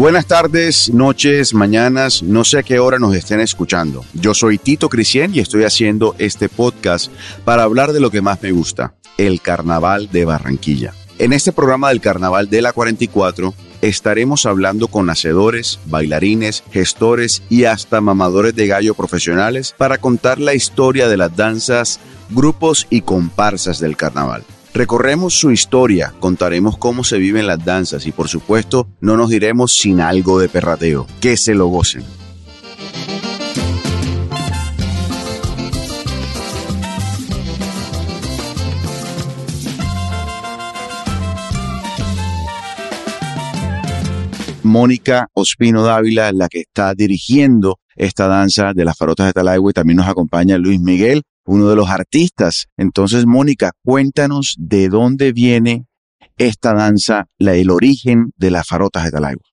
Buenas tardes, noches, mañanas, no sé a qué hora nos estén escuchando. Yo soy Tito Cristian y estoy haciendo este podcast para hablar de lo que más me gusta, el Carnaval de Barranquilla. En este programa del Carnaval de la 44 estaremos hablando con nacedores, bailarines, gestores y hasta mamadores de gallo profesionales para contar la historia de las danzas, grupos y comparsas del carnaval. Recorremos su historia, contaremos cómo se viven las danzas y por supuesto no nos diremos sin algo de perrateo. Que se lo gocen. Mónica Ospino Dávila, la que está dirigiendo esta danza de las farotas de Talaigua y también nos acompaña Luis Miguel, uno de los artistas. Entonces, Mónica, cuéntanos de dónde viene esta danza, la, el origen de las farotas de Talaigua.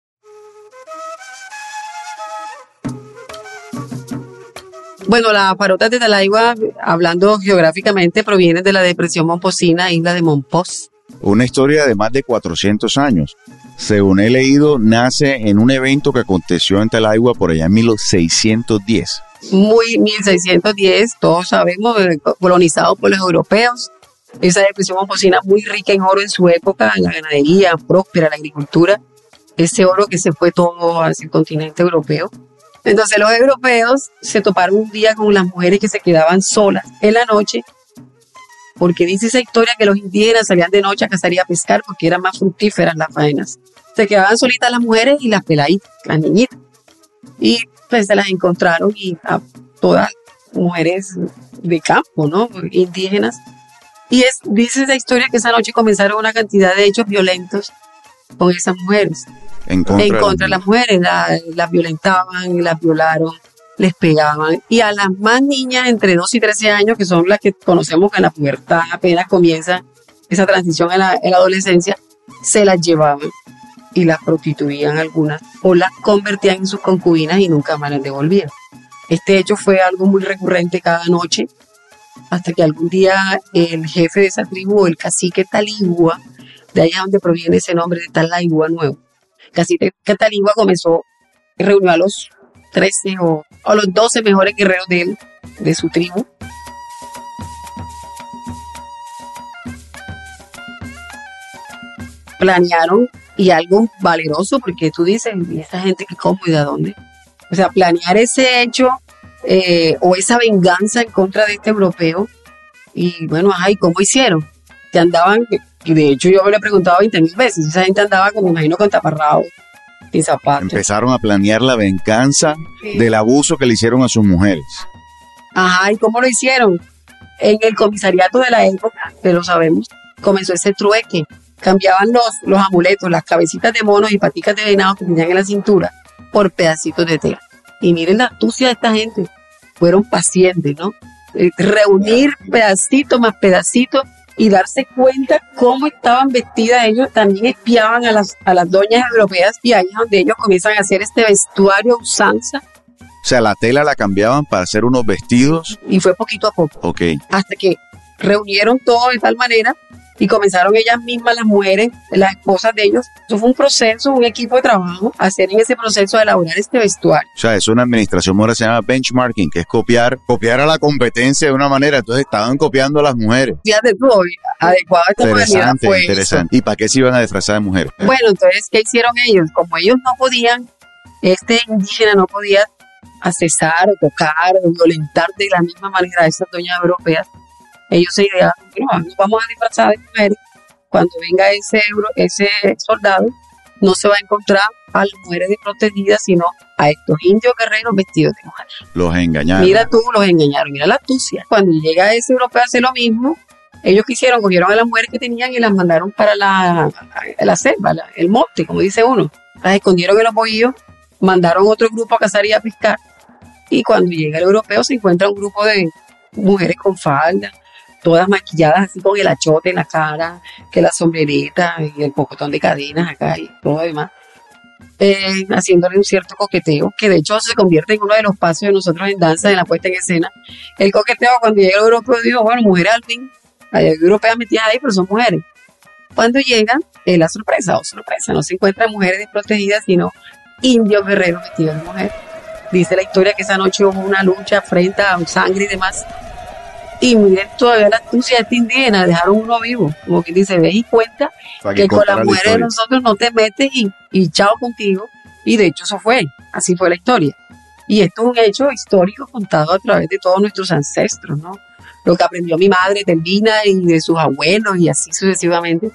Bueno, las farotas de Talaigua, hablando geográficamente, provienen de la depresión Momposina, isla de Mompós. Una historia de más de 400 años. Según he leído, nace en un evento que aconteció en Talaigua por allá en 1610 muy 1610, todos sabemos, eh, colonizado por los europeos. Esa depresión momposina muy rica en oro en su época, la ganadería próspera, la agricultura, ese oro que se fue todo hacia el continente europeo. Entonces los europeos se toparon un día con las mujeres que se quedaban solas en la noche, porque dice esa historia que los indígenas salían de noche a cazar y a pescar porque eran más fructíferas las faenas. Se quedaban solitas las mujeres y las peladitas, las niñitas. Y pues se las encontraron y a todas mujeres de campo, ¿no? Indígenas. Y es, dice esa historia que esa noche comenzaron una cantidad de hechos violentos con esas mujeres. En contra, de las mujeres, las violentaban, las violaron, les pegaban. Y a las más niñas entre 2 y 13 años, que son las que conocemos que en la pubertad apenas comienza esa transición en la, en la adolescencia, se las llevaban y las prostituían algunas o las convertían en sus concubinas y nunca más las devolvían. Este hecho fue algo muy recurrente cada noche hasta que algún día el jefe de esa tribu, el cacique Taligua, de allá donde proviene ese nombre de Talaigua Nuevo, cacique Taligua comenzó, reunió a los 13 o a los 12 mejores guerreros de él, de su tribu, planearon y algo valeroso, porque tú dices, ¿y esta gente que cómo y de dónde? O sea, planear ese hecho eh, o esa venganza en contra de este europeo. Y bueno, ay, ¿cómo hicieron? Que andaban, y de hecho yo me lo he preguntado 20 mil veces, esa gente andaba, como me imagino, con taparrabos y zapatos. Empezaron a planear la venganza del abuso que le hicieron a sus mujeres. Ajá, ¿y cómo lo hicieron? En el comisariato de la época, que lo sabemos, comenzó ese trueque cambiaban los, los amuletos, las cabecitas de monos y paticas de venado que tenían en la cintura por pedacitos de tela. Y miren la astucia de esta gente. Fueron pacientes, ¿no? Eh, reunir pedacitos más pedacitos y darse cuenta cómo estaban vestidas ellos, también espiaban a las, a las doñas europeas y ahí es donde ellos comienzan a hacer este vestuario usanza. O sea, la tela la cambiaban para hacer unos vestidos. Y fue poquito a poco. Ok. Hasta que reunieron todo de tal manera y comenzaron ellas mismas, las mujeres, las esposas de ellos. Eso fue un proceso, un equipo de trabajo, hacer en ese proceso de elaborar este vestuario. O sea, es una administración ahora se llama benchmarking, que es copiar, copiar a la competencia de una manera. Entonces estaban copiando a las mujeres. Fíjate tú, adecuado a esta Interesante, interesante. ¿Y para qué se iban a disfrazar de mujeres? Bueno, entonces, ¿qué hicieron ellos? Como ellos no podían, este indígena no podía accesar o tocar o violentar de la misma manera a estas doñas europeas, ellos se idearon, no, nos vamos a disfrazar de mujeres. Cuando venga ese, ese soldado, no se va a encontrar a las mujeres desprotegidas, sino a estos indios guerreros vestidos de mujer. Los engañaron. Mira tú, los engañaron, mira la astucia. Cuando llega ese europeo a hacer lo mismo, ellos quisieron, cogieron a las mujeres que tenían y las mandaron para la, la selva, el monte, como dice uno. Las escondieron en los bohíos, mandaron otro grupo a cazar y a pescar. Y cuando llega el europeo se encuentra un grupo de mujeres con falda, todas maquilladas así con el achote en la cara, que la sombrerita y el pocotón de cadenas acá y todo lo demás. Eh, haciéndole un cierto coqueteo, que de hecho se convierte en uno de los pasos de nosotros en danza, en la puesta en escena. El coqueteo, cuando llega el europeo, dijo, bueno, mujeres al fin, hay europeas metidas ahí, pero son mujeres. Cuando llegan, es la sorpresa, o sorpresa, no se encuentran mujeres desprotegidas, sino indio guerrero vestido de mujer. Dice la historia que esa noche hubo una lucha frente a sangre y demás. Y miren todavía la astucia de este indígena, dejaron uno vivo. Como que dice, ve y cuenta que, con las mujeres de nosotros no te metes y, y chao contigo. Y de hecho eso fue, así fue la historia. Y esto es un hecho histórico contado a través de todos nuestros ancestros, ¿no? Lo que aprendió mi madre, Telvina, y de sus abuelos, y así sucesivamente,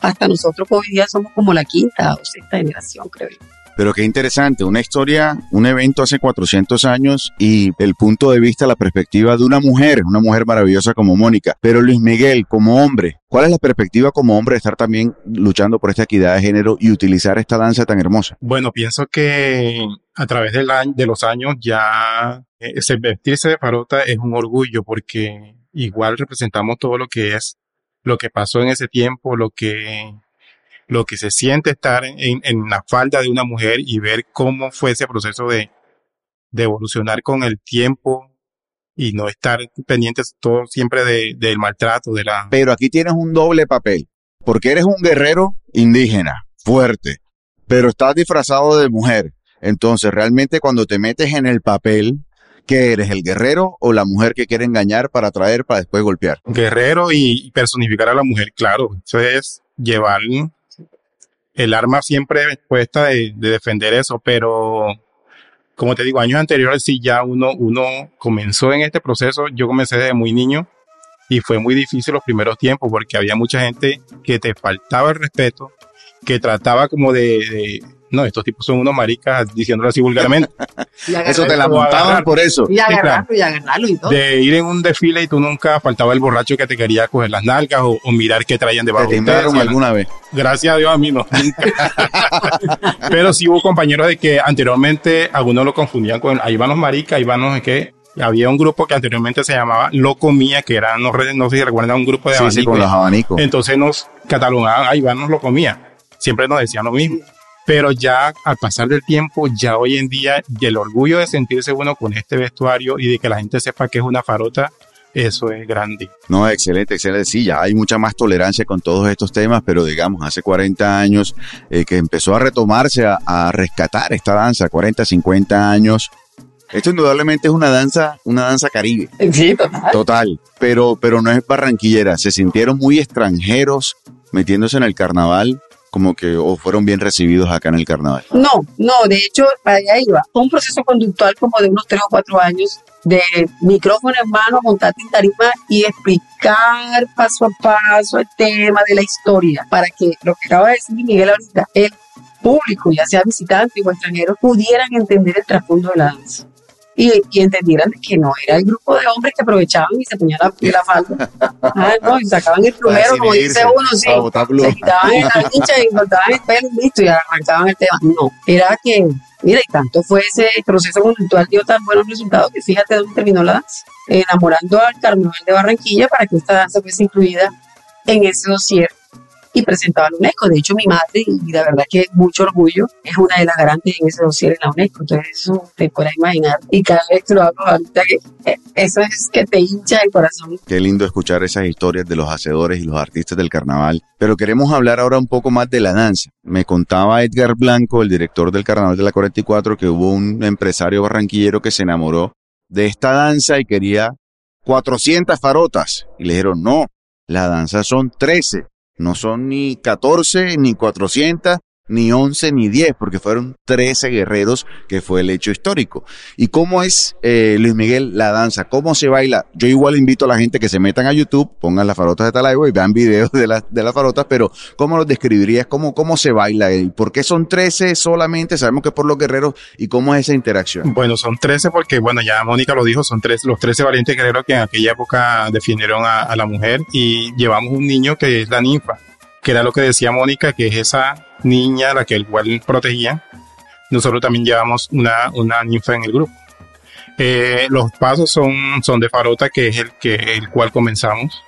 hasta nosotros hoy día somos como la quinta o sexta generación, creo yo. Pero qué interesante, una historia, un evento hace 400 años y el punto de vista, la perspectiva de una mujer, una mujer maravillosa como Mónica. Pero Luis Miguel, como hombre, ¿cuál es la perspectiva como hombre de estar también luchando por esta equidad de género y utilizar esta danza tan hermosa? Bueno, pienso que a través de, de los años ya ese vestirse de farota es un orgullo porque igual representamos todo lo que es, lo que pasó en ese tiempo, lo que lo que se siente estar en, en, la falda de una mujer y ver cómo fue ese proceso de, de evolucionar con el tiempo y no estar pendientes todo siempre de, del maltrato, de la... Pero aquí tienes un doble papel, porque eres un guerrero indígena, fuerte, pero estás disfrazado de mujer. Entonces, realmente cuando te metes en el papel, ¿qué eres? ¿El guerrero o la mujer que quiere engañar para atraer para después golpear? Guerrero y personificar a la mujer, claro. Eso es llevar el arma siempre puesta de, defender eso, pero como te digo, años anteriores sí ya uno, uno comenzó en este proceso, yo comencé desde muy niño y fue muy difícil los primeros tiempos porque había mucha gente que te faltaba el respeto, que trataba como de no, estos tipos son unos maricas, diciéndolo así vulgarmente. eso te la montaban por eso. Y agarrarlo, y agarrarlo y todo. De ir en un desfile y tú nunca faltaba el borracho que te quería coger las nalgas o, mirar qué traían debajo de ustedes. alguna vez? Gracias a Dios a mí no. Pero sí hubo compañeros de que anteriormente algunos lo confundían con, ahí van los maricas, ahí van los que había un grupo que anteriormente se llamaba Loco Mía, que era, no, no sé si recuerdan, un grupo de abanicos. Sí, con los abanicos. Entonces nos catalogaban, ahí van los Loco Mía. Siempre nos decían lo mismo. Pero ya al pasar del tiempo, ya hoy en día, y el orgullo de sentirse uno con este vestuario y de que la gente sepa que es una farota, eso es grande. No, excelente, excelente. Sí, ya hay mucha más tolerancia con todos estos temas, pero digamos, hace 40 años eh, que empezó a retomarse, a, a, rescatar esta danza, 40, 50 años. Esto indudablemente es una danza, una danza caribe. Sí, total. Total, pero, pero no es barranquillera. Se sintieron muy extranjeros metiéndose en el carnaval como que o fueron bien recibidos acá en el carnaval? No, no, de hecho, para allá iba. Un proceso conductual como de unos tres o cuatro años de micrófono en mano, montarte en tarima y explicar paso a paso el tema de la historia para que lo que acaba de decir Miguel ahorita, el público, ya sea visitante o extranjero, pudieran entender el trasfondo de la danza y, y, entendieran que no era el grupo de hombres que aprovechaban y se ponían la, la falda. Ah, no, y sacaban el plumero, como dice uno, sí. Se quitaban la hincha y cortaban el pelo y listo, y arrancaban el tema. No, era que, mira, y tanto fue ese proceso conductual dio tan buenos resultados que fíjate dónde terminó la danza. Enamorando al carnaval de Barranquilla para que esta danza fuese incluida en ese dossier y presentaba a la UNESCO. De hecho, mi madre, y la verdad que mucho orgullo, es una de las garantes en ese dossier en la UNESCO. Entonces, eso te puedes imaginar. Y cada vez que lo hago ahorita, eh, eso es que te hincha el corazón. Qué lindo escuchar esas historias de los hacedores y los artistas del carnaval. Pero queremos hablar ahora un poco más de la danza. Me contaba Edgar Blanco, el director del Carnaval de la 44, que hubo un empresario barranquillero que se enamoró de esta danza y quería 400 farotas. Y le dijeron, no, la danza son 13. No son ni 14, ni 400, ni 11, ni 10, porque fueron 13 guerreros, que fue el hecho histórico. ¿Y cómo es, eh, Luis Miguel, la danza? ¿Cómo se baila? Yo igual invito a la gente que se metan a YouTube, pongan las farotas de Talaibo y vean videos de, la, de las farotas, pero ¿cómo los describirías? ¿Cómo, cómo se baila? ¿Y por qué son 13 solamente? Sabemos que es por los guerreros. ¿Y cómo es esa interacción? Bueno, son 13 porque, bueno, ya Mónica lo dijo, son tres, los 13 valientes guerreros que en aquella época defendieron a, a la mujer y llevamos un niño que es la ninfa que era lo que decía Mónica, que es esa niña la que el cual protegía. Nosotros también llevamos una, una ninfa en el grupo. Eh, los pasos son, son de Farota, que es el, que, el cual comenzamos.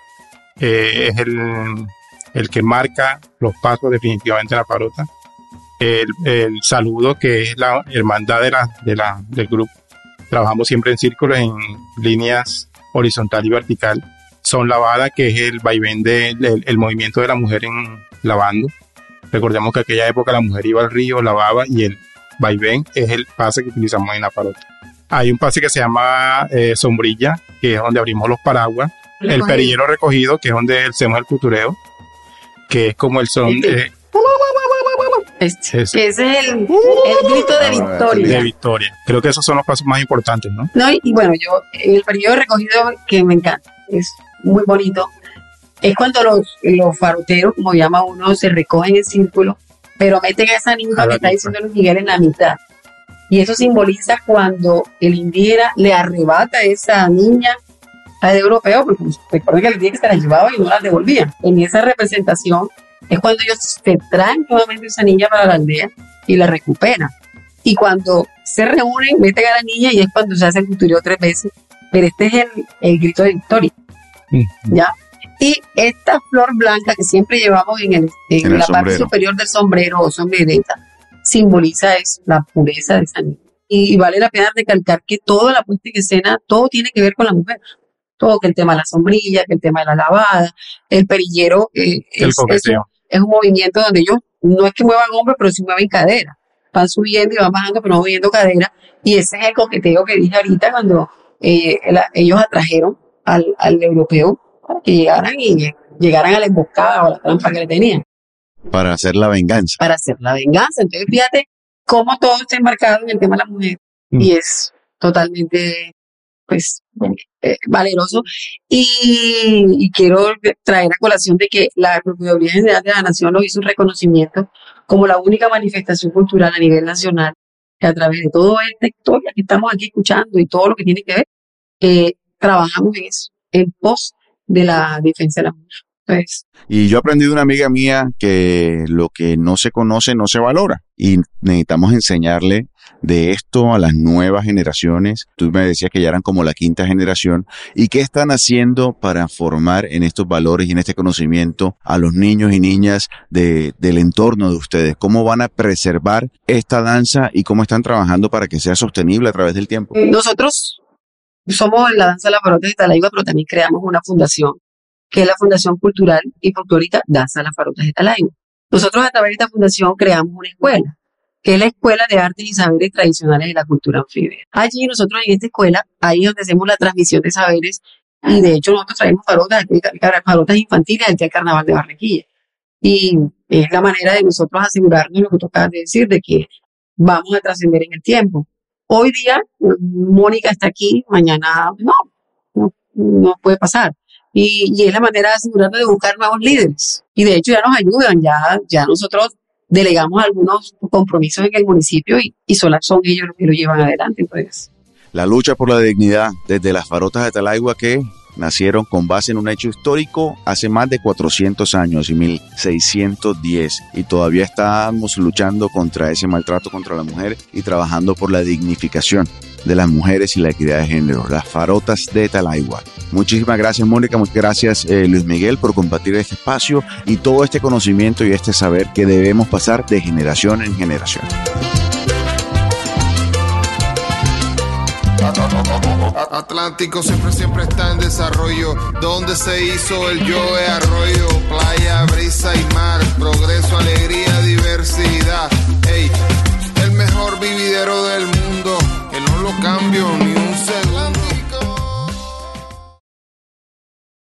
Eh, es el, el que marca los pasos definitivamente en la Farota. El, el, saludo, que es la hermandad de la, de la, del grupo. Trabajamos siempre en círculos, en líneas horizontal y vertical son lavada, que es el vaivén del el movimiento de la mujer en lavando. Recordemos que aquella época la mujer iba al río, lavaba y el, vaivén, es el pase que utilizamos en la parota. Hay un pase que se llama eh, sombrilla, que es donde abrimos los paraguas. El perillero recogido, que es donde hacemos el cultureo, que es como el son... Este. Eh, Este, Ese. es el, el grito de Ah, victoria. de victoria. Creo que esos son los pasos más importantes, ¿no? No, y, y bueno, yo, el periodo recogido que me encanta, es muy bonito, es cuando los, los faroteros, como llama uno, se recogen en círculo, pero meten a esa ninfa A que está diciendo Luis Miguel en la mitad. Y eso simboliza cuando el indígena le arrebata a esa niña al europeo, porque pues, recuerden que el indígena se la llevaba y no la devolvía. En esa representación es cuando ellos se traen nuevamente esa niña para la aldea y la recuperan. Y cuando se reúnen, meten a la niña y es cuando se hace el cultureo tres veces. Pero este es el, el grito de victoria. ¿Ya? Y esta flor blanca que siempre llevamos en, el, en En el la parte sombrero. superior del sombrero o sombrereta, simboliza la pureza de esa niña. Y, vale la pena recalcar que toda la puesta en escena, todo tiene que ver con la mujer. Todo, que el tema de la sombrilla, que el tema de la lavada, el perillero, eh, El es, es un, coqueteo. es un movimiento donde ellos no es que muevan hombros, pero sí mueven cadera. Van subiendo y van bajando, pero no moviendo cadera. Y ese es el coqueteo que dije ahorita cuando eh, la- ellos atrajeron al, al europeo para que llegaran y llegaran a la emboscada o a la trampa que le tenían Para hacer la venganza. para hacer la venganza. Entonces, fíjate cómo todo está enmarcado en el tema de la mujer Mm. y es totalmente, pues, eh, valeroso. Y, y quiero traer a colación de que la Procuraduría General de la Nación lo hizo un reconocimiento como la única manifestación cultural a nivel nacional que a través de toda esta historia que estamos aquí escuchando y todo lo que tiene que ver, eh, trabajamos en eso, en pos de la defensa de la mujer. Entonces, Y yo aprendí de una amiga mía que lo que no se conoce no se valora. Y necesitamos enseñarle de esto a las nuevas generaciones. Tú me decías que ya eran como la quinta generación. ¿Y qué están haciendo para formar en estos valores y en este conocimiento a los niños y niñas de, del entorno de ustedes? ¿Cómo van a preservar esta danza y cómo están trabajando para que sea sostenible a través del tiempo? Nosotros somos la danza de la parota de Talaigua, pero también creamos una fundación, que es la Fundación Cultural y Folclórica Danza de las Parotas de Talaigua. Nosotros a través de esta fundación creamos una escuela, que es la Escuela de Artes y Saberes Tradicionales de la Cultura Anfibia. Allí nosotros en esta escuela, ahí es donde hacemos la transmisión de saberes, y de hecho nosotros traemos parotas, parotas infantiles del Carnaval de Barranquilla. Y es la manera de nosotros asegurarnos lo que tú acabas de decir, de que vamos a trascender en el tiempo. Hoy día, Mónica está aquí, mañana no, no, puede pasar. Y, y es la manera de asegurarnos de buscar nuevos líderes. Y de hecho ya nos ayudan, ya, ya nosotros delegamos algunos compromisos en el municipio y, y son ellos los que lo llevan adelante. Pues. La lucha por la dignidad desde las farotas de Talaigua que nacieron con base en un hecho histórico hace más de 400 años y 1610 y todavía estamos luchando contra ese maltrato contra la mujer y trabajando por la dignificación de las mujeres y la equidad de género, las farotas de Talaigua. Muchísimas gracias Mónica, muchas gracias eh, Luis Miguel por compartir este espacio y todo este conocimiento y este saber que debemos pasar de generación en generación. Atlántico siempre, siempre está en desarrollo. Donde se hizo el Joe Arroyo, playa, brisa y mar, progreso, alegría, diversidad. Ey, el mejor vividero del mundo, que no lo cambio ni un segundo.